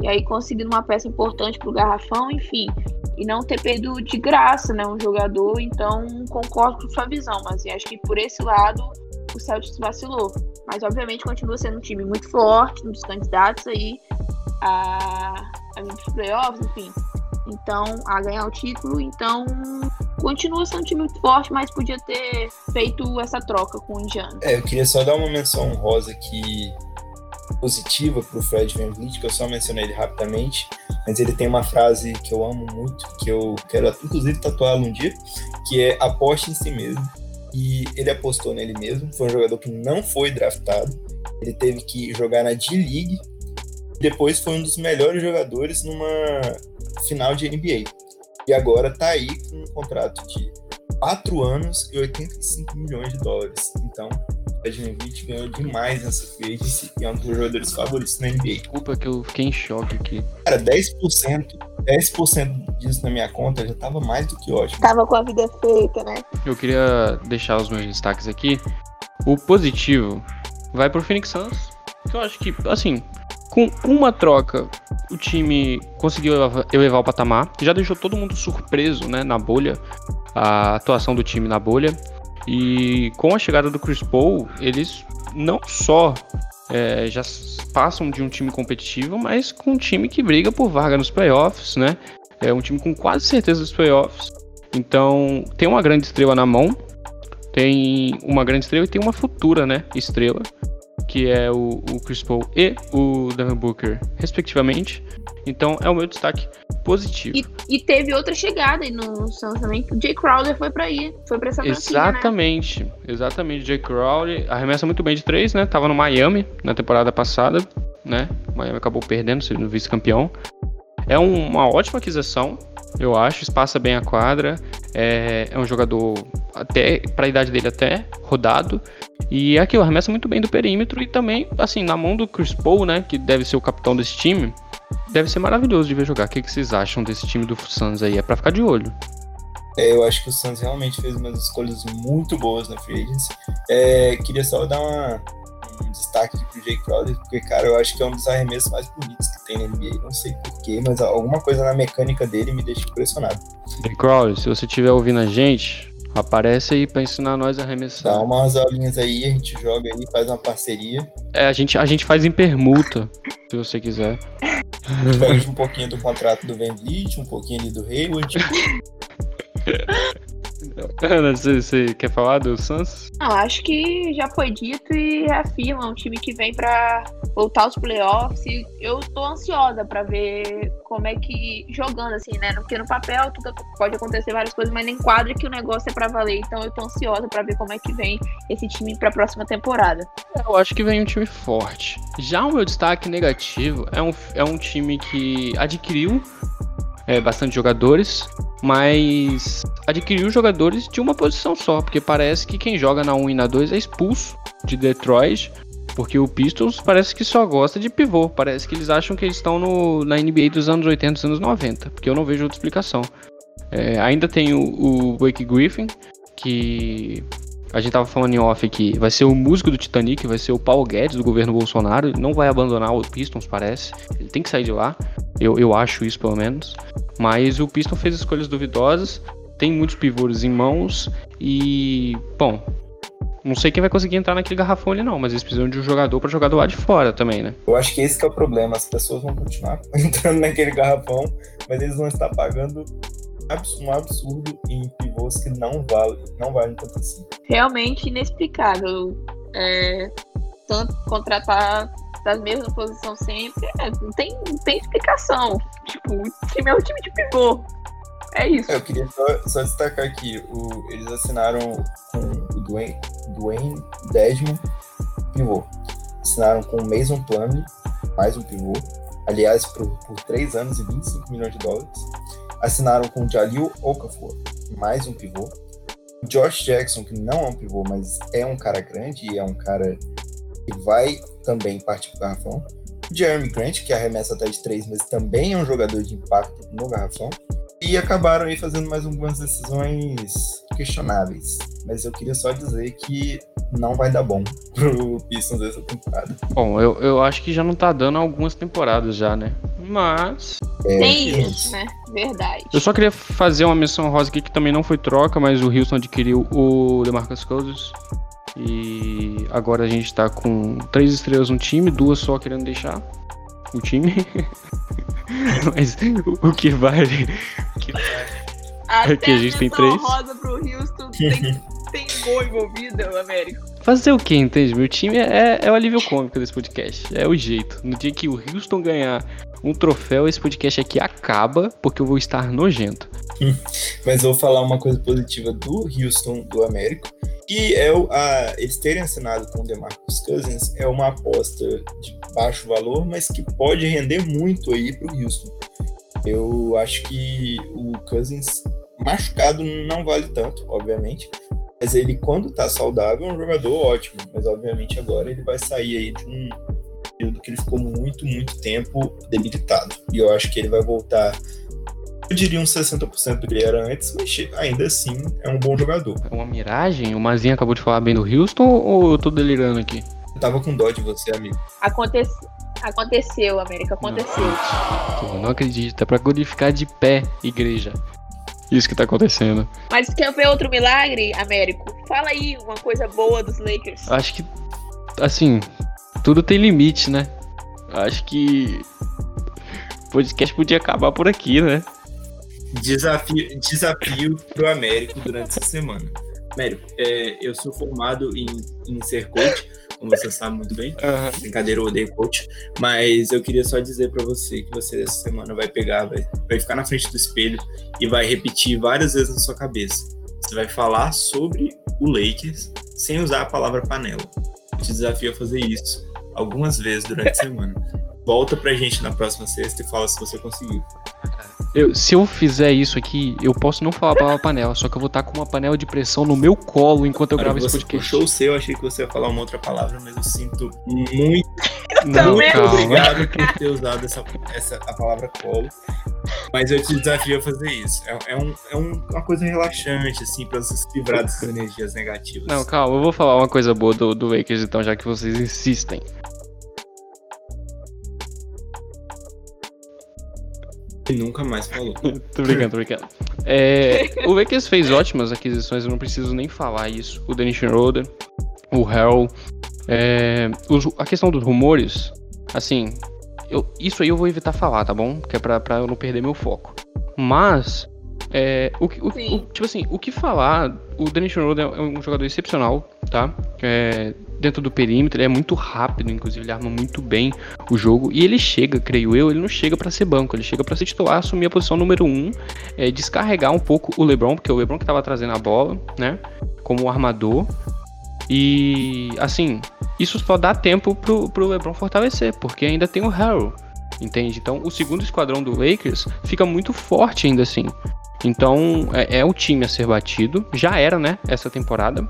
e aí conseguido uma peça importante para o Garrafão, enfim. E não ter perdido de graça né, um jogador. Então, concordo com sua visão, mas assim, acho que por esse lado o Celtics vacilou. Mas obviamente continua sendo um time muito forte, um dos candidatos aí a, a os playoffs, enfim. Então, a ganhar o título. Então, continua sendo um time muito forte, mas podia ter feito essa troca com o Indiana. É, eu queria só dar uma menção rosa aqui positiva para o Fred VanVleet, que eu só mencionei ele rapidamente, mas ele tem uma frase que eu amo muito, que eu quero inclusive tatuá-la um dia, que é aposte em si mesmo e ele apostou nele mesmo. Foi um jogador que não foi draftado. Ele teve que jogar na D-League. Depois foi um dos melhores jogadores numa final de NBA. E agora tá aí com um contrato de 4 anos e 85 milhões de dólares. Então, o Edmund ganhou demais nessa free agency e é um dos jogadores favoritos na NBA. Desculpa que eu fiquei em choque aqui. Cara, 10%, 10% disso na minha conta já tava mais do que ótimo. Tava com a vida feita, né? Eu queria deixar os meus destaques aqui. O positivo vai pro Phoenix Suns, que eu acho que, assim, com uma troca, o time conseguiu elevar o patamar. Já deixou todo mundo surpreso, né, na bolha, a atuação do time na bolha. E com a chegada do Chris Paul, eles não só é, já passam de um time competitivo, mas com um time que briga por vaga nos playoffs, né? É um time com quase certeza dos playoffs. Então, tem uma grande estrela na mão, tem uma grande estrela e tem uma futura, né, estrela, que é o, o Chris Paul e o Devin Booker, respectivamente. Então, é o meu destaque positivo. E, e teve outra chegada aí no Suns também, o Jay Crowder foi para aí, foi para essa franquia, Exatamente, né? exatamente. Jay Crowder arremessa muito bem de três, né? Tava no Miami na temporada passada, né? O Miami acabou perdendo, sendo vice-campeão. É um, uma ótima aquisição, eu acho, espaça bem a quadra. É, é um jogador até para a idade dele até rodado e é arremessa muito bem do perímetro e também assim na mão do Chris Paul, né, que deve ser o capitão desse time. Deve ser maravilhoso de ver jogar. O que, que vocês acham desse time do Suns aí? É para ficar de olho. É, eu acho que o Suns realmente fez umas escolhas muito boas na free agency. É, queria só dar uma, um destaque aqui pro Jay Crowder, porque, cara, eu acho que é um dos arremessos mais bonitos que tem na NBA. Não sei porquê, mas alguma coisa na mecânica dele me deixa impressionado. Jay Crowder, se você estiver ouvindo a gente, aparece aí pra ensinar nós a arremessar. Dá umas aulinhas aí, a gente joga aí, faz uma parceria. É, a gente, a gente faz em permuta, se você quiser. A gente pega um pouquinho do contrato do Van Vliet, um pouquinho ali do Hayward. <laughs> Ana, você, você quer falar do Suns? Não, acho que já foi dito e reafirma um time que vem para voltar aos playoffs. E eu tô ansiosa para ver como é que jogando assim, né? Porque no papel tudo pode acontecer várias coisas, mas nem quadra que o negócio é para valer. Então eu tô ansiosa para ver como é que vem esse time para a próxima temporada. Eu acho que vem um time forte. Já o meu destaque negativo é um, é um time que adquiriu é, bastante jogadores, mas adquiriu jogadores de uma posição só, porque parece que quem joga na 1 e na 2 é expulso de Detroit, porque o Pistons parece que só gosta de pivô, parece que eles acham que eles estão no, na NBA dos anos 80 dos anos 90, porque eu não vejo outra explicação. É, ainda tem o, o Wake Griffin, que a gente tava falando em off aqui, vai ser o músico do Titanic, vai ser o Paulo Guedes do governo Bolsonaro, não vai abandonar o Pistons, parece. Ele tem que sair de lá. Eu, eu acho isso, pelo menos. Mas o Pistons fez escolhas duvidosas, tem muitos pivôs em mãos e, bom, não sei quem vai conseguir entrar naquele garrafão ali não, mas eles precisam de um jogador para jogar do lado de fora também, né? Eu acho que esse que é o problema, as pessoas vão continuar <laughs> entrando naquele garrafão, mas eles vão estar pagando um absurdo em pivôs que não valem, não valem tanto assim. Realmente inexplicável. É, tanto contratar das mesmas posições sempre, é, não, tem, não tem explicação. Tipo, o time é um time de pivô. É isso. Eu queria só, só destacar aqui, o, eles assinaram com o Dwayne, Dwayne Desmond, pivô. Assinaram com o Mason Plumlee, mais um pivô. Aliás, por, por 3 anos e 25 milhões de dólares. Assinaram com Jalil Okafor, mais um pivô. Josh Jackson, que não é um pivô, mas é um cara grande e é um cara que vai também partir pro garrafão. Jeremy Grant, que arremessa até de três, mas também é um jogador de impacto no garrafão. E acabaram aí fazendo mais algumas decisões questionáveis. Mas eu queria só dizer que não vai dar bom <laughs> pro Pistons essa temporada. Bom, eu, eu acho que já não tá dando algumas temporadas já, né? Mas. É, Tem isso, né? Verdade. Eu só queria fazer uma menção rosa aqui que também não foi troca, mas o Houston adquiriu o DeMarcus Cousins. E agora a gente tá com três estrelas no time, duas só querendo deixar o time. <laughs> mas o, o que vale. O que vale Até é que a gente tem três. rosa pro Houston tem, tem gol envolvido, Américo. Fazer o que, entende? Meu time é, é o alívio cômico desse podcast. É o jeito. No dia que o Houston ganhar um troféu, esse podcast aqui acaba, porque eu vou estar nojento. <laughs> Mas vou falar uma coisa positiva do Houston, do Américo, que é o, a, eles terem assinado com o DeMarcus Cousins é uma aposta de baixo valor, mas que pode render muito aí para o Houston. Eu acho que o Cousins machucado não vale tanto, obviamente, mas ele quando tá saudável é um jogador ótimo, mas obviamente agora ele vai sair aí de um período que ele ficou muito, muito tempo debilitado. E eu acho que ele vai voltar, eu diria uns 60% do que ele era antes, mas ainda assim é um bom jogador. É uma miragem? O Mazinho acabou de falar bem do Houston ou eu tô delirando aqui? Eu tava com dó de você, amigo. Acontece... Aconteceu, América, aconteceu. Não, não acredito, é pra glorificar de pé, igreja. Isso que tá acontecendo. Mas quer ver outro milagre, Américo? Fala aí uma coisa boa dos Lakers. Acho que, assim, tudo tem limite, né? Acho que o podcast podia acabar por aqui, né? Desafio, desafio pro Américo durante essa semana. Américo, é, eu sou formado em, em ser coach, como você sabe muito bem. Uhum. Brincadeira, eu odeio coach. Mas eu queria só dizer para você que você essa semana vai pegar, vai, vai ficar na frente do espelho e vai repetir várias vezes na sua cabeça. Você vai falar sobre o Lakers sem usar a palavra panela. Eu te desafio a fazer isso algumas vezes durante a semana. Volta pra gente na próxima sexta e fala se você conseguiu. Eu, se eu fizer isso aqui, eu posso não falar a palavra panela, só que eu vou estar com uma panela de pressão no meu colo enquanto eu gravo esse podcast. Puxou o seu, achei que você ia falar uma outra palavra, mas eu sinto muito, muito obrigado por ter usado essa, essa, a palavra colo. Mas eu te desafio a fazer isso. É, é, um, é um, uma coisa relaxante, assim, pra você se livrar dessas energias negativas. Não, calma, eu vou falar uma coisa boa do, do Lakers, então, já que vocês insistem. E nunca mais falou. <laughs> tô brincando, tô brincando. É, o Lakers fez ótimas aquisições, eu não preciso nem falar isso. O Dennis Schroeder, o Hell. É, os, a questão dos rumores, assim, eu, isso aí eu vou evitar falar, tá bom? Que é pra, pra eu não perder meu foco. Mas, é, o, o, o, tipo assim, o que falar, o Dennis Schroeder é um jogador excepcional, tá? É, dentro do perímetro, ele é muito rápido, inclusive ele arma muito bem o jogo e ele chega, creio eu, ele não chega para ser banco, ele chega para ser titular, assumir a posição número 1, um, é, descarregar um pouco o LeBron, porque é o LeBron que estava trazendo a bola, né, como armador. E assim, isso só dá tempo pro, pro LeBron fortalecer, porque ainda tem o Harrell, entende? Então, o segundo esquadrão do Lakers fica muito forte ainda assim. Então é, é o time a ser batido. Já era, né? Essa temporada.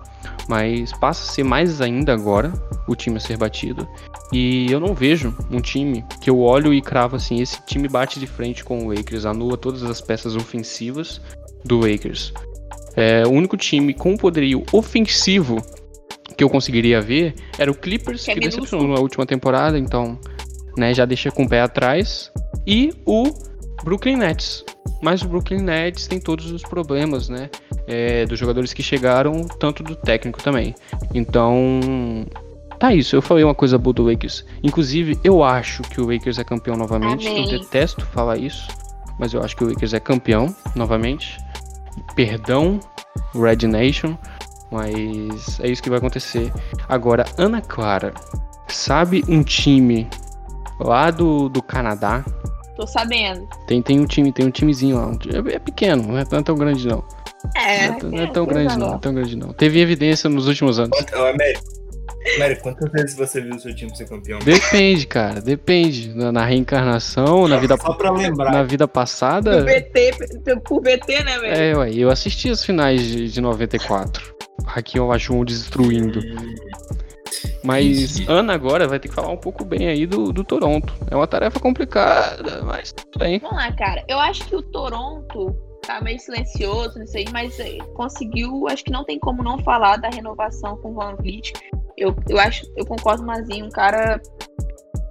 Mas passa a ser mais ainda agora o time a ser batido. E eu não vejo um time que eu olho e cravo assim: esse time bate de frente com o Lakers, anula todas as peças ofensivas do Lakers. É, o único time com poderio ofensivo que eu conseguiria ver era o Clippers, que, é que decepcionou na última temporada, então né, já deixa com o pé atrás. E o Brooklyn Nets. Mas o Brooklyn Nets tem todos os problemas, né? É, dos jogadores que chegaram, tanto do técnico também. Então, tá isso. Eu falei uma coisa boa do Lakers. Inclusive, eu acho que o Lakers é campeão novamente. Amém. Eu detesto falar isso, mas eu acho que o Lakers é campeão novamente. Perdão, Red Nation, mas é isso que vai acontecer. Agora, Ana Clara, sabe um time lá do, do Canadá? Tô sabendo. Tem, tem um time, tem um timezinho lá. É, é pequeno, não é, tão grande não. É, não é, não é tão grande não, não é tão grande não. Teve evidência nos últimos anos. Américo, Américo, quantas vezes você viu o seu time ser campeão? Depende, cara, depende. Na, na reencarnação, na vida Só pra lembrar. Na vida passada. Por VT, por VT, né, velho? É, ué, eu assisti as finais de, de 94. Aqui eu acho um destruindo. Mas Ana agora vai ter que falar um pouco bem aí do, do Toronto. É uma tarefa complicada, mas tudo bem. Vamos lá, cara. Eu acho que o Toronto tá meio silencioso nisso aí, mas é, conseguiu. Acho que não tem como não falar da renovação com o Van Vliet. Eu, eu acho, eu concordo, Mazinho, um cara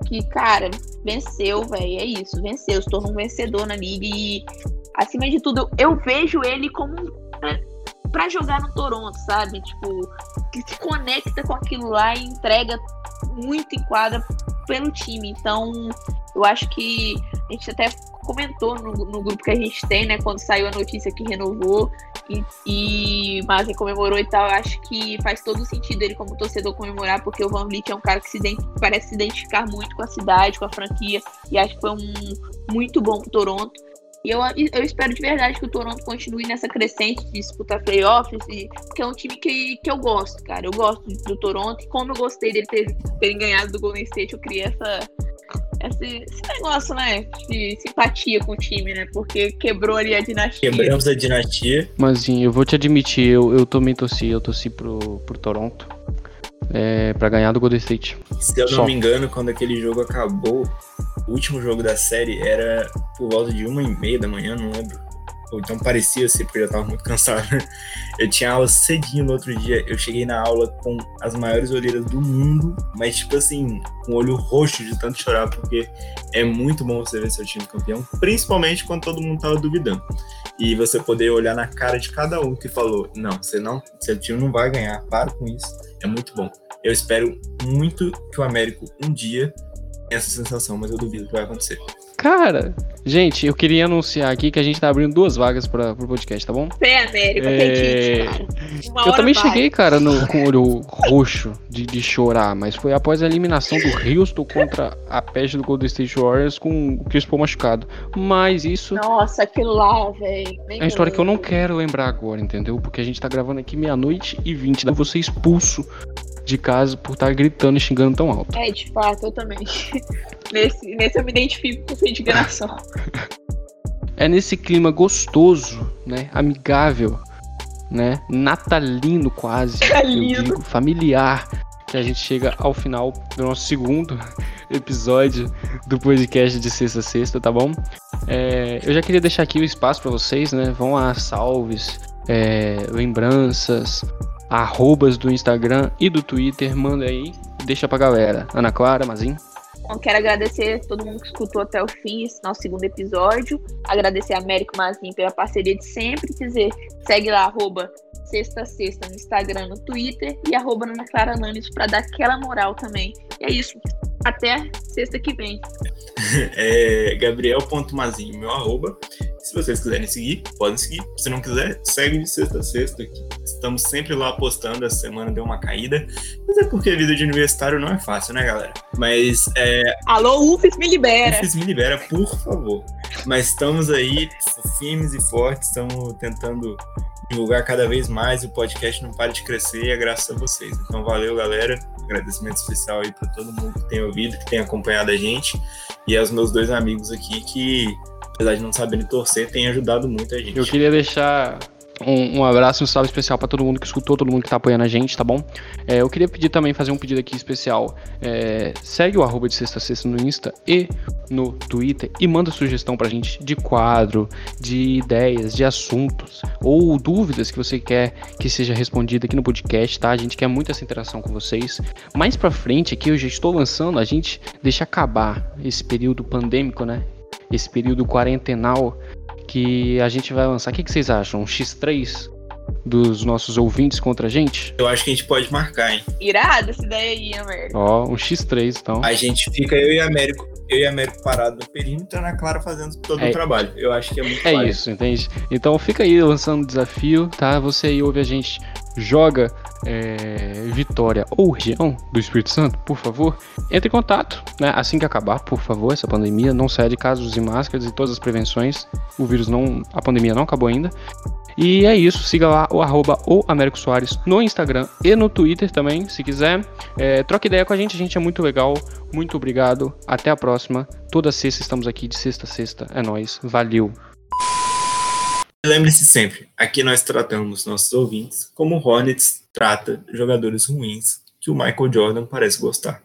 que, cara, venceu, velho. É isso, venceu, se tornou um vencedor na liga e, acima de tudo, eu vejo ele como para jogar no Toronto, sabe? Tipo, que se conecta com aquilo lá e entrega muito em quadra pelo time. Então, eu acho que a gente até comentou no, no grupo que a gente tem, né? Quando saiu a notícia que renovou e, e Mazen comemorou e tal. Eu acho que faz todo sentido ele, como torcedor, comemorar, porque o Van Vliet é um cara que se parece se identificar muito com a cidade, com a franquia. E acho que foi um muito bom pro Toronto. E eu, eu espero de verdade que o Toronto continue nessa crescente de disputar playoffs, e, que é um time que, que eu gosto, cara. Eu gosto do Toronto, e como eu gostei dele ter, terem ganhado do Golden State, eu criei essa, esse, esse, negócio, né? De simpatia com o time, né? Porque quebrou ali a dinastia. Quebramos a dinastia. Mas, eu vou te admitir, eu, eu também torci, eu torci pro, pro Toronto. É, pra ganhar do Golden State. Se eu Só. não me engano, quando aquele jogo acabou, o último jogo da série era por volta de uma e meia da manhã, não lembro. Ou então parecia ser, porque eu já tava muito cansado. <laughs> Eu tinha aula cedinho no outro dia. Eu cheguei na aula com as maiores olheiras do mundo, mas, tipo assim, com o olho roxo de tanto chorar, porque é muito bom você ver seu time campeão, principalmente quando todo mundo tava duvidando. E você poder olhar na cara de cada um que falou: não, você não, seu time não vai ganhar, para com isso. É muito bom. Eu espero muito que o Américo um dia essa sensação, mas eu duvido que vai acontecer. Cara, gente, eu queria anunciar aqui que a gente tá abrindo duas vagas para pro podcast, tá bom? Pé América, é... cara. eu também vai. cheguei, cara, no, com o olho roxo de, de chorar, mas foi após a eliminação do Houston contra a peste do Golden State Warriors com o Chris Paul machucado. Mas isso. Nossa, aquilo lá, velho. É uma história que eu não quero lembrar agora, entendeu? Porque a gente tá gravando aqui meia-noite e vinte. Daí você expulso de casa por estar tá gritando e xingando tão alto. É, de fato, eu também. <laughs> nesse, nesse eu me identifico com sua indignação. <laughs> é nesse clima gostoso, né? Amigável, né? Natalino quase. Natalino. Digo, familiar. Que a gente chega ao final do nosso segundo episódio do podcast de sexta a sexta, tá bom? É, eu já queria deixar aqui o espaço para vocês, né? Vão a salves, é, lembranças, arrobas do Instagram e do Twitter, manda aí, deixa pra galera. Ana Clara, Mazin. Bom, quero agradecer a todo mundo que escutou até o fim esse nosso segundo episódio. Agradecer a Américo Mazin pela parceria de sempre. Dizer, segue lá, arroba sexta sexta no Instagram, no Twitter e arroba Ana Clara Nunes pra dar aquela moral também. E é isso. Até sexta que vem. <laughs> é Gabriel.mazinho, meu arroba. Se vocês quiserem seguir, podem seguir. Se não quiser, segue de sexta a sexta. Aqui. Estamos sempre lá postando. Essa semana deu uma caída. Mas é porque a vida de universitário não é fácil, né, galera? Mas é. Alô, UFES me libera! UFES me libera, por favor. Mas estamos aí, firmes e fortes. Estamos tentando divulgar cada vez mais. O podcast não para de crescer e é graças a vocês. Então, valeu, galera. Agradecimento especial aí para todo mundo que tem ouvido, que tem acompanhado a gente. E aos meus dois amigos aqui que apesar de não saberem torcer, tem ajudado muito a gente. Eu queria deixar um, um, abraço e um salve especial para todo mundo que escutou, todo mundo que tá apoiando a gente, tá bom? É, eu queria pedir também, fazer um pedido aqui especial. É, segue o arroba de sexta sexta no Insta e no Twitter e manda sugestão pra gente de quadro, de ideias, de assuntos ou dúvidas que você quer que seja respondida aqui no podcast, tá? A gente quer muito essa interação com vocês. Mais pra frente aqui eu já estou lançando, a gente deixa acabar esse período pandêmico, né? Esse período quarentenal que a gente vai lançar. O que, que vocês acham? Um X3 dos nossos ouvintes contra a gente? Eu acho que a gente pode marcar, hein? Irado essa ideia aí, Américo. Ó, um X3, então. A gente fica, eu e Américo, eu e Américo parado no perímetro, na Clara fazendo todo é, o trabalho. Eu acho que é muito É isso, entende? Então fica aí lançando desafio, tá? Você aí ouve a gente, joga é, Vitória ou região do Espírito Santo, por favor, entre em contato, né? Assim que acabar, por favor, essa pandemia, não saia de casa, use máscaras e todas as prevenções. O vírus não, a pandemia não acabou ainda. E é isso, siga lá o arroba o Américo Soares no Instagram e no Twitter também, se quiser. É, troca ideia com a gente, a gente é muito legal. Muito obrigado, até a próxima. Toda sexta estamos aqui, de sexta a sexta. É nóis, valeu! Lembre-se sempre, aqui nós tratamos nossos ouvintes como Hornets trata jogadores ruins que o Michael Jordan parece gostar.